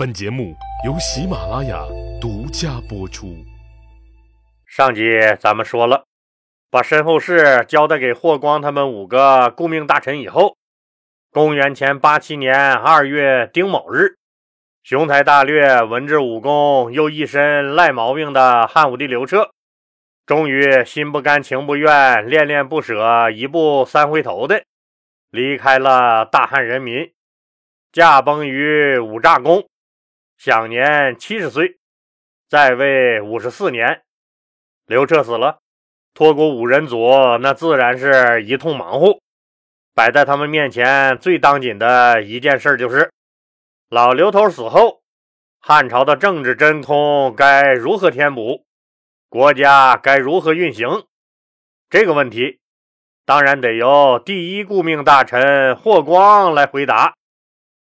本节目由喜马拉雅独家播出。上集咱们说了，把身后事交代给霍光他们五个顾命大臣以后，公元前八七年二月丁卯日，雄才大略、文治武功又一身赖毛病的汉武帝刘彻，终于心不甘情不愿、恋恋不舍、一步三回头的离开了大汉人民，驾崩于五炸宫。享年七十岁，在位五十四年。刘彻死了，托孤五人组那自然是一通忙活。摆在他们面前最当紧的一件事就是：老刘头死后，汉朝的政治真空该如何填补？国家该如何运行？这个问题，当然得由第一顾命大臣霍光来回答。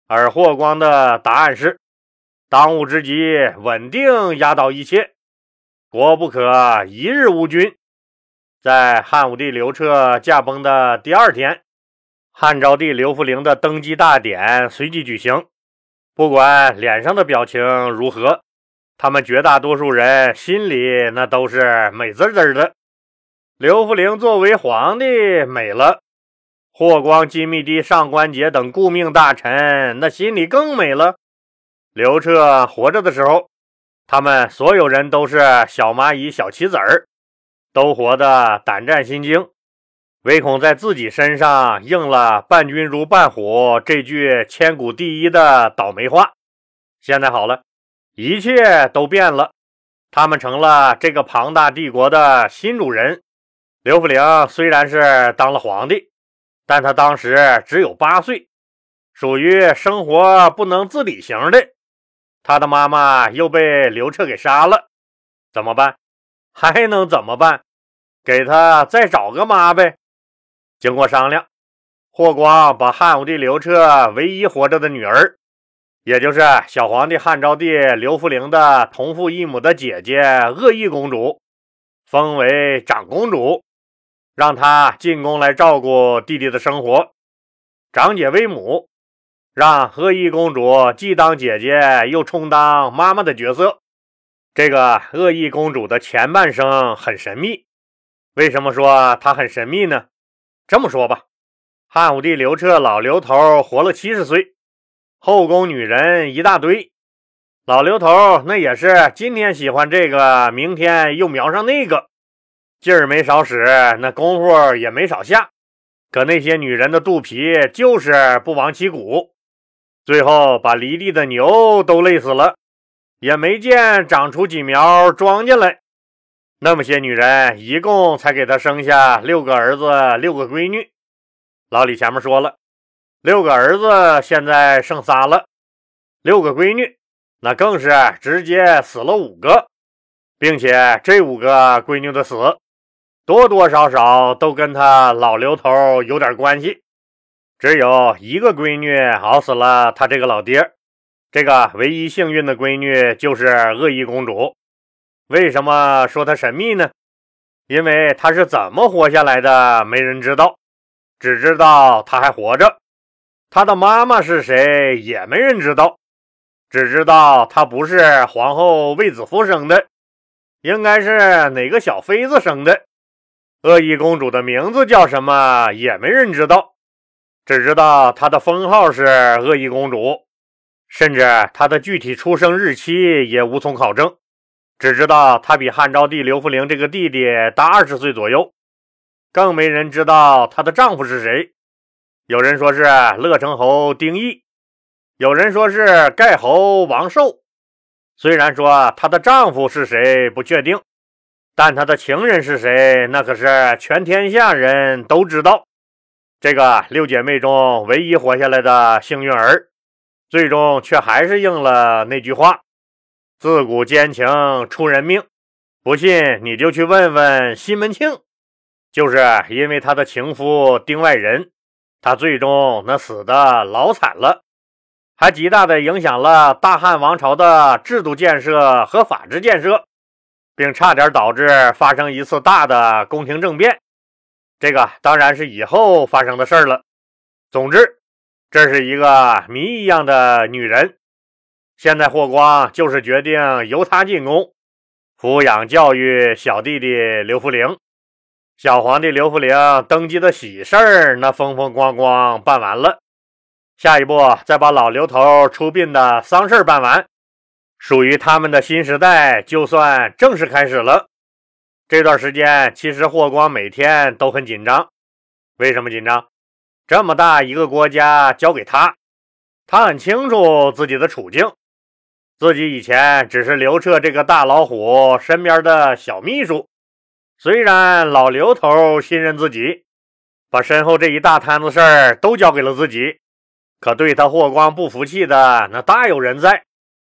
而霍光的答案是。当务之急，稳定压倒一切，国不可一日无君。在汉武帝刘彻驾崩的第二天，汉昭帝刘弗陵的登基大典随即举行。不管脸上的表情如何，他们绝大多数人心里那都是美滋滋的。刘弗陵作为皇帝美了，霍光、金密帝、上官桀等顾命大臣那心里更美了。刘彻活着的时候，他们所有人都是小蚂蚁、小棋子儿，都活得胆战心惊，唯恐在自己身上应了“伴君如伴虎”这句千古第一的倒霉话。现在好了，一切都变了，他们成了这个庞大帝国的新主人。刘弗陵虽然是当了皇帝，但他当时只有八岁，属于生活不能自理型的。他的妈妈又被刘彻给杀了，怎么办？还能怎么办？给他再找个妈呗。经过商量，霍光把汉武帝刘彻唯一活着的女儿，也就是小皇帝汉昭帝刘弗陵的同父异母的姐姐鄂邑公主，封为长公主，让她进宫来照顾弟弟的生活，长姐为母。让鄂邑公主既当姐姐又充当妈妈的角色。这个鄂邑公主的前半生很神秘。为什么说她很神秘呢？这么说吧，汉武帝刘彻老刘头活了七十岁，后宫女人一大堆。老刘头那也是今天喜欢这个，明天又瞄上那个，劲儿没少使，那功夫也没少下。可那些女人的肚皮就是不往起鼓。最后把犁地的牛都累死了，也没见长出几苗庄稼来。那么些女人，一共才给他生下六个儿子，六个闺女。老李前面说了，六个儿子现在剩仨了，六个闺女那更是直接死了五个，并且这五个闺女的死，多多少少都跟他老刘头有点关系。只有一个闺女熬死了他这个老爹，这个唯一幸运的闺女就是鄂邑公主。为什么说她神秘呢？因为她是怎么活下来的，没人知道，只知道她还活着。她的妈妈是谁，也没人知道，只知道她不是皇后卫子夫生的，应该是哪个小妃子生的。鄂邑公主的名字叫什么，也没人知道。只知道她的封号是鄂邑公主，甚至她的具体出生日期也无从考证。只知道她比汉昭帝刘弗陵这个弟弟大二十岁左右，更没人知道她的丈夫是谁。有人说是乐成侯丁义，有人说是盖侯王寿。虽然说她的丈夫是谁不确定，但她的情人是谁，那可是全天下人都知道。这个六姐妹中唯一活下来的幸运儿，最终却还是应了那句话：“自古奸情出人命。”不信你就去问问西门庆，就是因为他的情夫丁外人，他最终那死的老惨了，还极大的影响了大汉王朝的制度建设和法制建设，并差点导致发生一次大的宫廷政变。这个当然是以后发生的事儿了。总之，这是一个谜一样的女人。现在霍光就是决定由她进宫，抚养教育小弟弟刘弗陵。小皇帝刘弗陵登基的喜事儿，那风风光光办完了，下一步再把老刘头出殡的丧事办完，属于他们的新时代就算正式开始了。这段时间，其实霍光每天都很紧张。为什么紧张？这么大一个国家交给他，他很清楚自己的处境。自己以前只是刘彻这个大老虎身边的小秘书。虽然老刘头信任自己，把身后这一大摊子事儿都交给了自己，可对他霍光不服气的那大有人在。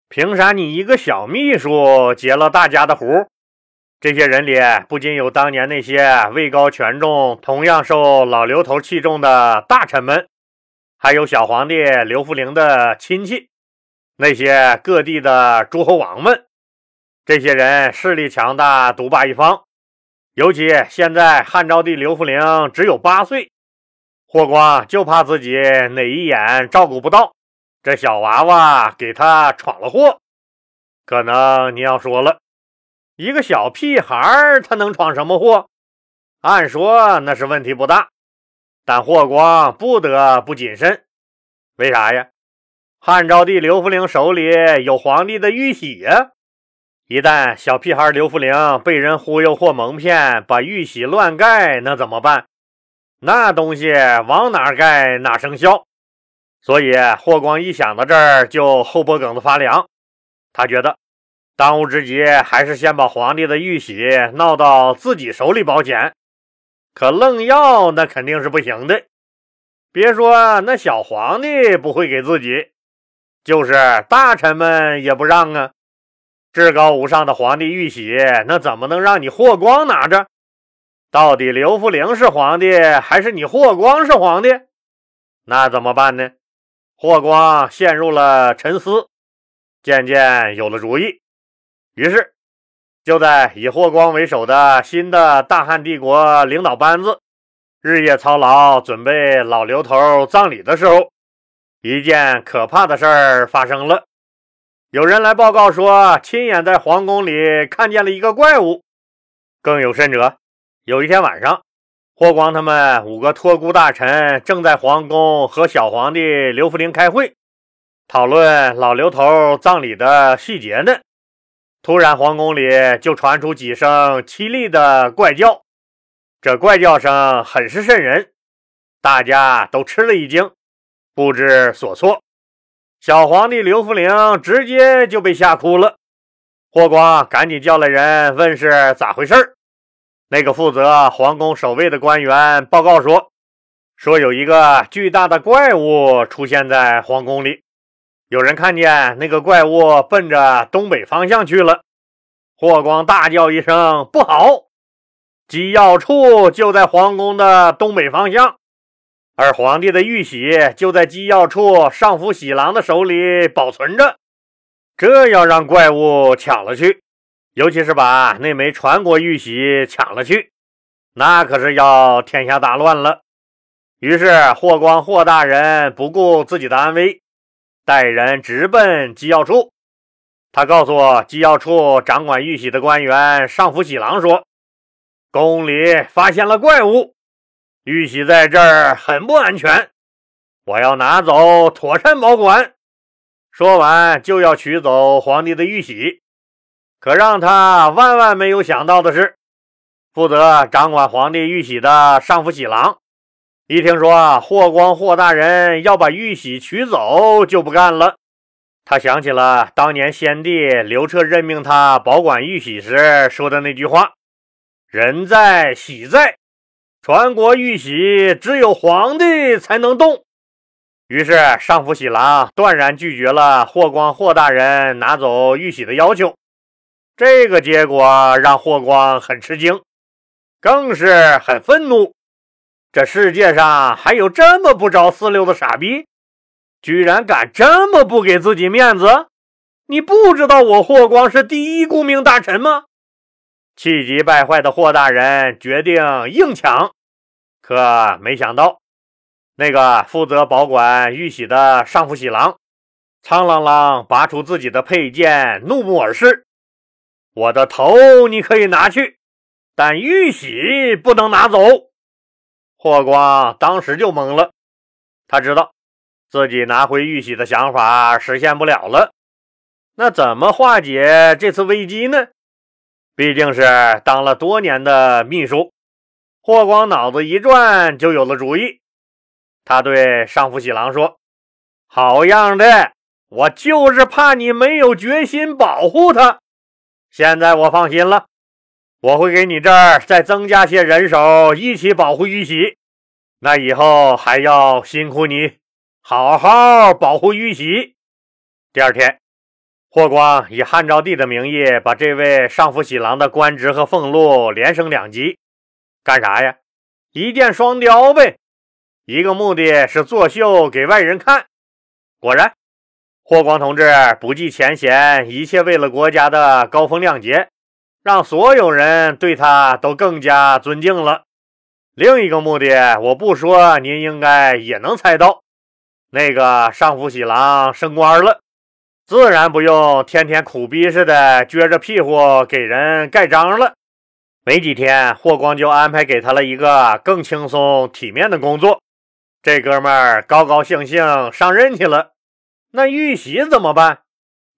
凭啥你一个小秘书接了大家的活？这些人里不仅有当年那些位高权重、同样受老刘头器重的大臣们，还有小皇帝刘弗陵的亲戚，那些各地的诸侯王们。这些人势力强大，独霸一方。尤其现在汉昭帝刘弗陵只有八岁，霍光就怕自己哪一眼照顾不到这小娃娃，给他闯了祸。可能你要说了，一个小屁孩他能闯什么祸？按说那是问题不大，但霍光不得不谨慎。为啥呀？汉昭帝刘弗陵手里有皇帝的玉玺呀。一旦小屁孩刘弗陵被人忽悠或蒙骗，把玉玺乱盖，那怎么办？那东西往哪盖哪生效。所以霍光一想到这儿就后脖梗子发凉。他觉得当务之急还是先把皇帝的玉玺闹到自己手里保险。可愣要那肯定是不行的。别说那小皇帝不会给自己，就是大臣们也不让啊。至高无上的皇帝玉玺，那怎么能让你霍光拿着？到底刘弗陵是皇帝，还是你霍光是皇帝？那怎么办呢？霍光陷入了沉思，渐渐有了主意。于是，就在以霍光为首的新的大汉帝国领导班子日夜操劳准备老刘头葬礼的时候，一件可怕的事儿发生了。有人来报告说，亲眼在皇宫里看见了一个怪物。更有甚者，有一天晚上，霍光他们五个托孤大臣正在皇宫和小皇帝刘弗陵开会，讨论老刘头葬礼的细节呢。突然，皇宫里就传出几声凄厉的怪叫，这怪叫声很是瘆人，大家都吃了一惊，不知所措。小皇帝刘弗陵直接就被吓哭了，霍光赶紧叫来人问是咋回事那个负责皇宫守卫的官员报告说，说有一个巨大的怪物出现在皇宫里，有人看见那个怪物奔着东北方向去了。霍光大叫一声：“不好！机要处就在皇宫的东北方向。”而皇帝的玉玺就在机要处上府喜郎的手里保存着，这要让怪物抢了去，尤其是把那枚传国玉玺抢了去，那可是要天下大乱了。于是霍光霍大人不顾自己的安危，带人直奔机要处。他告诉机要处掌管玉玺的官员上府喜郎说：“宫里发现了怪物。”玉玺在这儿很不安全，我要拿走，妥善保管。说完就要取走皇帝的玉玺，可让他万万没有想到的是，负责掌管皇帝玉玺的上府喜郎，一听说霍光霍大人要把玉玺取走，就不干了。他想起了当年先帝刘彻任命他保管玉玺时说的那句话：“人在，玺在。”传国玉玺只有皇帝才能动，于是上府喜郎断然拒绝了霍光霍大人拿走玉玺的要求。这个结果让霍光很吃惊，更是很愤怒。这世界上还有这么不着四六的傻逼，居然敢这么不给自己面子！你不知道我霍光是第一顾命大臣吗？气急败坏的霍大人决定硬抢，可没想到，那个负责保管玉玺的上府喜郎，苍啷啷拔出自己的佩剑，怒目而视：“我的头你可以拿去，但玉玺不能拿走。”霍光当时就懵了，他知道自己拿回玉玺的想法实现不了了。那怎么化解这次危机呢？毕竟是当了多年的秘书，霍光脑子一转就有了主意。他对上府喜郎说：“好样的，我就是怕你没有决心保护他。现在我放心了，我会给你这儿再增加些人手，一起保护玉玺。那以后还要辛苦你，好好保护玉玺。”第二天。霍光以汉昭帝的名义，把这位上府喜郎的官职和俸禄连升两级，干啥呀？一箭双雕呗。一个目的是作秀给外人看。果然，霍光同志不计前嫌，一切为了国家的高风亮节，让所有人对他都更加尊敬了。另一个目的，我不说，您应该也能猜到，那个上府喜郎升官了。自然不用天天苦逼似的撅着屁股给人盖章了。没几天，霍光就安排给他了一个更轻松体面的工作。这哥们儿高高兴兴上任去了。那玉玺怎么办？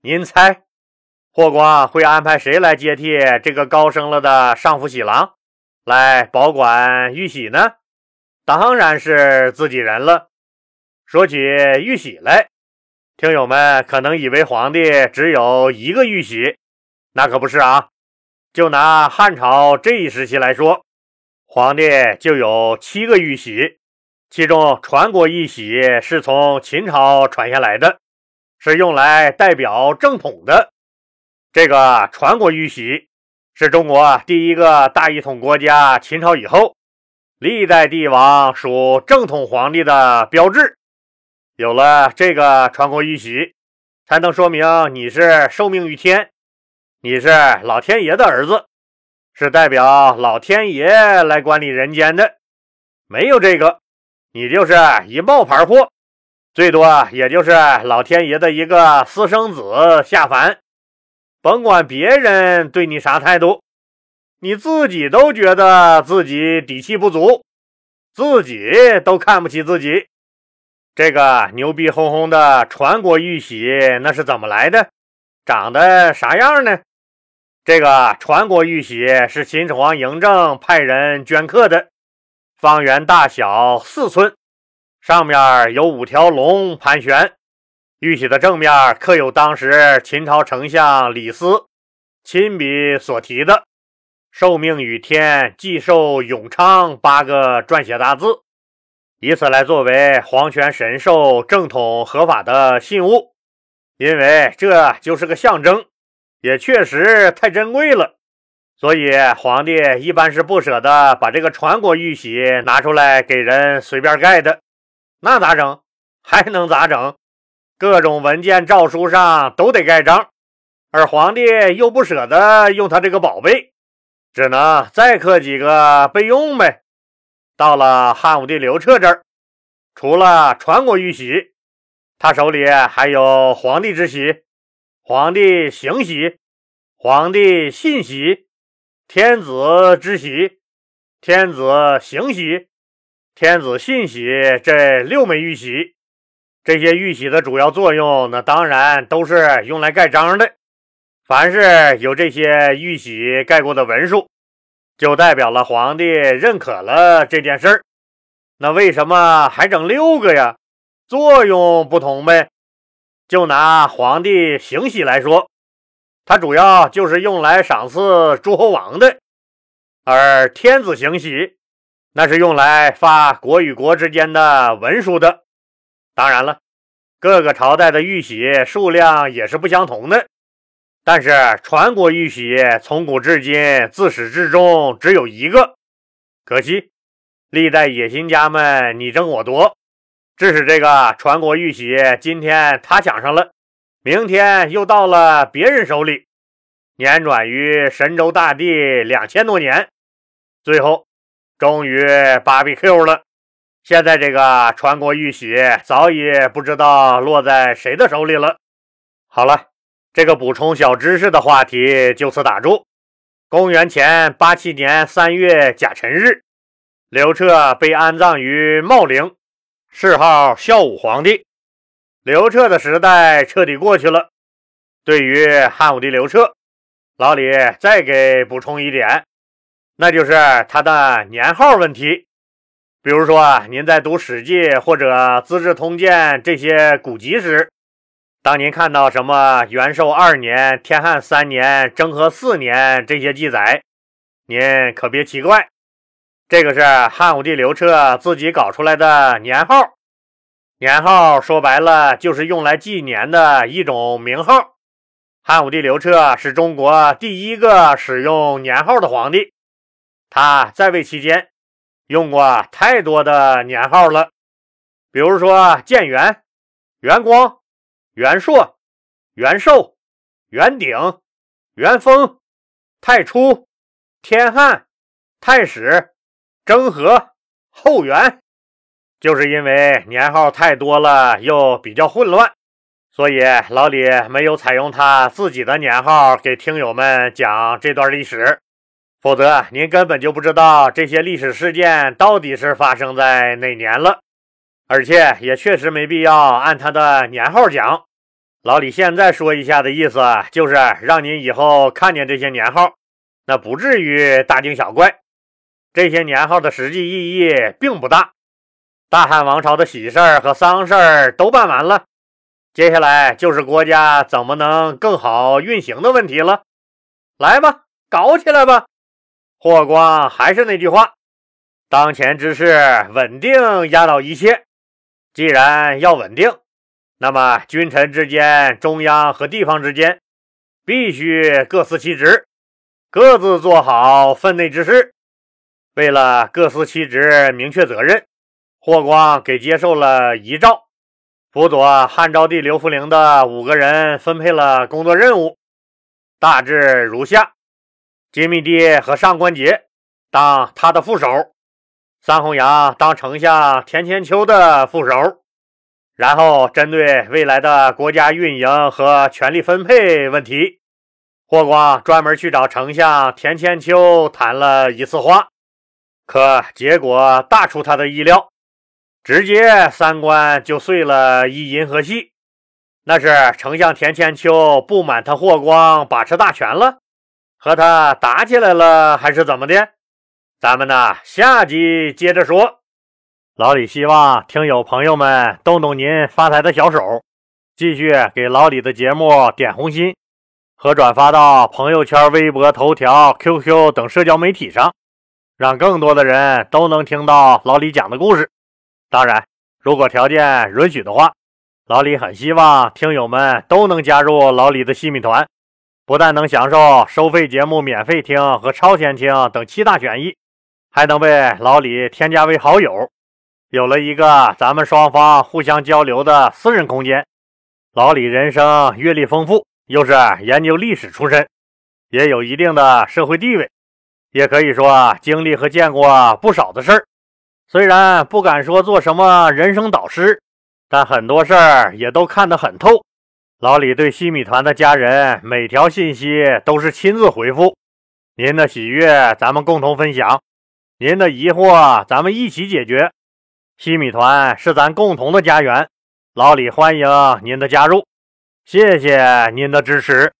您猜，霍光会安排谁来接替这个高升了的上府喜郎，来保管玉玺呢？当然是自己人了。说起玉玺来。听友们可能以为皇帝只有一个玉玺，那可不是啊！就拿汉朝这一时期来说，皇帝就有七个玉玺，其中传国玉玺是从秦朝传下来的，是用来代表正统的。这个传国玉玺是中国第一个大一统国家秦朝以后，历代帝王属正统皇帝的标志。有了这个传国玉玺，才能说明你是受命于天，你是老天爷的儿子，是代表老天爷来管理人间的。没有这个，你就是一冒牌货，最多也就是老天爷的一个私生子下凡。甭管别人对你啥态度，你自己都觉得自己底气不足，自己都看不起自己。这个牛逼哄哄的传国玉玺那是怎么来的？长得啥样呢？这个传国玉玺是秦始皇嬴政派人镌刻的，方圆大小四寸，上面有五条龙盘旋。玉玺的正面刻有当时秦朝丞相李斯亲笔所题的“受命于天，既寿永昌”八个撰写大字。以此来作为皇权神授、正统合法的信物，因为这就是个象征，也确实太珍贵了，所以皇帝一般是不舍得把这个传国玉玺拿出来给人随便盖的。那咋整？还能咋整？各种文件、诏书上都得盖章，而皇帝又不舍得用他这个宝贝，只能再刻几个备用呗。到了汉武帝刘彻这儿，除了传国玉玺，他手里还有皇帝之玺、皇帝行玺、皇帝信玺、天子之玺、天子行玺、天子信玺这六枚玉玺。这些玉玺的主要作用，那当然都是用来盖章的。凡是有这些玉玺盖过的文书。就代表了皇帝认可了这件事儿，那为什么还整六个呀？作用不同呗。就拿皇帝行玺来说，它主要就是用来赏赐诸侯王的；而天子行玺，那是用来发国与国之间的文书的。当然了，各个朝代的玉玺数量也是不相同的。但是传国玉玺从古至今自始至终只有一个，可惜历代野心家们你争我夺，致使这个传国玉玺今天他抢上了，明天又到了别人手里，辗转于神州大地两千多年，最后终于芭比 Q 了，现在这个传国玉玺早已不知道落在谁的手里了。好了，这个补充小知识的话题就此打住。公元前八七年三月甲辰日，刘彻被安葬于茂陵，谥号孝武皇帝。刘彻的时代彻底过去了。对于汉武帝刘彻，老李再给补充一点，那就是他的年号问题。比如说啊，您在读《史记》或者《资治通鉴》这些古籍时，当您看到什么元寿二年、天汉三年、征和四年这些记载，您可别奇怪，这个是汉武帝刘彻自己搞出来的年号。年号说白了就是用来纪年的一种名号。汉武帝刘彻是中国第一个使用年号的皇帝，他在位期间。用过太多的年号了，比如说建元、元光、元朔、元寿、元鼎、元丰、太初、天汉、太始、征和、后元。就是因为年号太多了，又比较混乱，所以老李没有采用他自己的年号给听友们讲这段历史。否则，您根本就不知道这些历史事件到底是发生在哪年了，而且也确实没必要按他的年号讲。老李现在说一下的意思，就是让您以后看见这些年号，那不至于大惊小怪。这些年号的实际意义并不大。大汉王朝的喜事儿和丧事儿都办完了，接下来就是国家怎么能更好运行的问题了。来吧，搞起来吧！霍光还是那句话，当前之事稳定压倒一切。既然要稳定，那么君臣之间、中央和地方之间，必须各司其职，各自做好分内之事。为了各司其职、明确责任，霍光给接受了遗诏，辅佐汉昭帝刘弗陵的五个人分配了工作任务，大致如下。金密帝和上官桀当他的副手，桑弘羊当丞相田千秋的副手，然后针对未来的国家运营和权力分配问题，霍光专门去找丞相田千秋谈了一次话，可结果大出他的意料，直接三观就碎了一银河系。那是丞相田千秋不满他霍光把持大权了。和他打起来了，还是怎么的？咱们呢，下集接着说。老李希望听友朋友们动动您发财的小手，继续给老李的节目点红心和转发到朋友圈、微博、头条、QQ 等社交媒体上，让更多的人都能听到老李讲的故事。当然，如果条件允许的话，老李很希望听友们都能加入老李的细米团。不但能享受收费节目免费听和超前听等七大权益，还能被老李添加为好友，有了一个咱们双方互相交流的私人空间。老李人生阅历丰富，又是研究历史出身，也有一定的社会地位，也可以说经历和见过不少的事儿。虽然不敢说做什么人生导师，但很多事儿也都看得很透。老李对西米团的家人每条信息都是亲自回复，您的喜悦咱们共同分享，您的疑惑咱们一起解决。西米团是咱共同的家园，老李欢迎您的加入，谢谢您的支持。